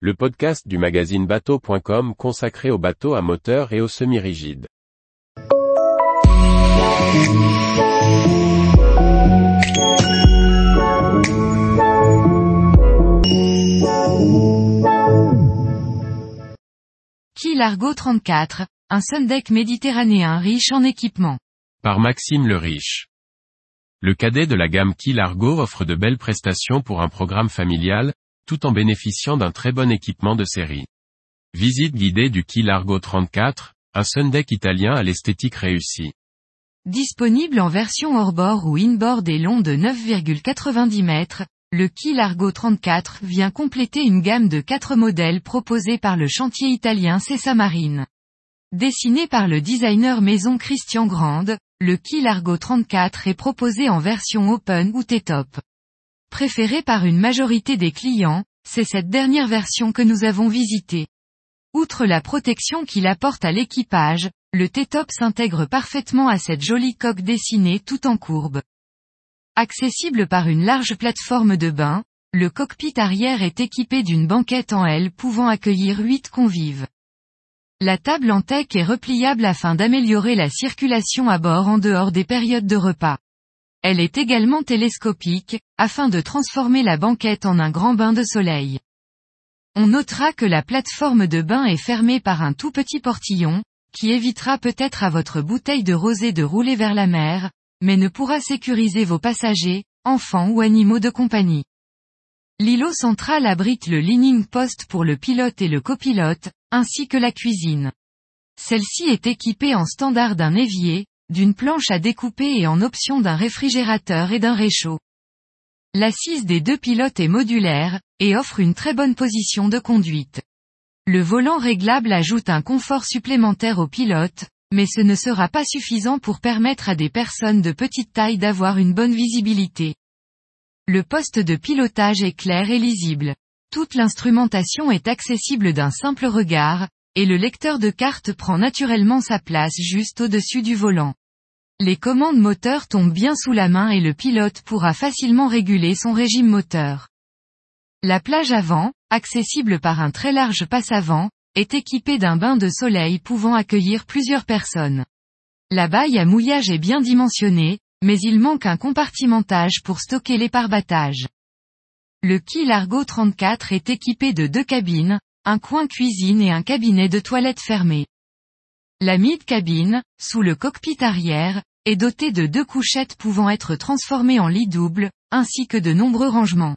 le podcast du magazine bateau.com consacré aux bateaux à moteur et aux semi-rigides. Quay Largo 34, un sundeck méditerranéen riche en équipement. Par Maxime le Riche. Le cadet de la gamme Quay Largo offre de belles prestations pour un programme familial, tout en bénéficiant d'un très bon équipement de série. Visite guidée du Quay Largo 34, un sundeck italien à l'esthétique réussie. Disponible en version hors-bord ou inboard et long de 9,90 mètres, le Quay Largo 34 vient compléter une gamme de quatre modèles proposés par le chantier italien Cessa Marine. Dessiné par le designer maison Christian Grande, le Quay Largo 34 est proposé en version open ou T-top. Préféré par une majorité des clients, c'est cette dernière version que nous avons visitée. Outre la protection qu'il apporte à l'équipage, le T-top s'intègre parfaitement à cette jolie coque dessinée tout en courbe. Accessible par une large plateforme de bain, le cockpit arrière est équipé d'une banquette en L pouvant accueillir 8 convives. La table en teck est repliable afin d'améliorer la circulation à bord en dehors des périodes de repas. Elle est également télescopique, afin de transformer la banquette en un grand bain de soleil. On notera que la plateforme de bain est fermée par un tout petit portillon, qui évitera peut-être à votre bouteille de rosée de rouler vers la mer, mais ne pourra sécuriser vos passagers, enfants ou animaux de compagnie. L'îlot central abrite le leaning post pour le pilote et le copilote, ainsi que la cuisine. Celle-ci est équipée en standard d'un évier, d'une planche à découper et en option d'un réfrigérateur et d'un réchaud. L'assise des deux pilotes est modulaire, et offre une très bonne position de conduite. Le volant réglable ajoute un confort supplémentaire au pilote, mais ce ne sera pas suffisant pour permettre à des personnes de petite taille d'avoir une bonne visibilité. Le poste de pilotage est clair et lisible. Toute l'instrumentation est accessible d'un simple regard, et le lecteur de carte prend naturellement sa place juste au-dessus du volant. Les commandes moteurs tombent bien sous la main et le pilote pourra facilement réguler son régime moteur. La plage avant, accessible par un très large passe-avant, est équipée d'un bain de soleil pouvant accueillir plusieurs personnes. La baille à mouillage est bien dimensionnée, mais il manque un compartimentage pour stocker les parbattages. Le Quay Largo 34 est équipé de deux cabines, un coin cuisine et un cabinet de toilette fermé. La mid-cabine, sous le cockpit arrière, est dotée de deux couchettes pouvant être transformées en lit double, ainsi que de nombreux rangements.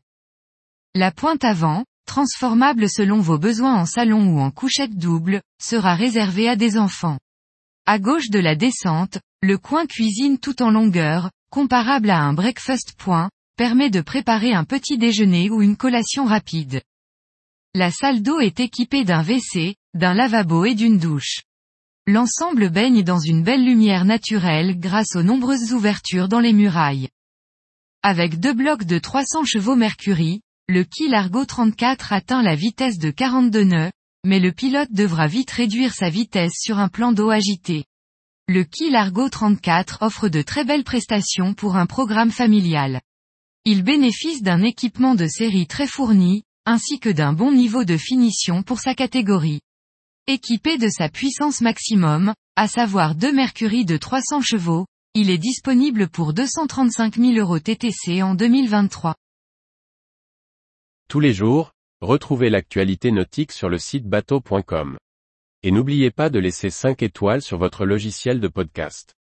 La pointe avant, transformable selon vos besoins en salon ou en couchette double, sera réservée à des enfants. À gauche de la descente, le coin cuisine tout en longueur, comparable à un breakfast point, permet de préparer un petit déjeuner ou une collation rapide. La salle d'eau est équipée d'un WC, d'un lavabo et d'une douche. L'ensemble baigne dans une belle lumière naturelle grâce aux nombreuses ouvertures dans les murailles. Avec deux blocs de 300 chevaux Mercury, le Quay Largo 34 atteint la vitesse de 42 nœuds, mais le pilote devra vite réduire sa vitesse sur un plan d'eau agité. Le Quay Largo 34 offre de très belles prestations pour un programme familial. Il bénéficie d'un équipement de série très fourni, ainsi que d'un bon niveau de finition pour sa catégorie. Équipé de sa puissance maximum, à savoir deux Mercury de 300 chevaux, il est disponible pour 235 000 euros TTC en 2023. Tous les jours, retrouvez l'actualité nautique sur le site bateau.com. Et n'oubliez pas de laisser 5 étoiles sur votre logiciel de podcast.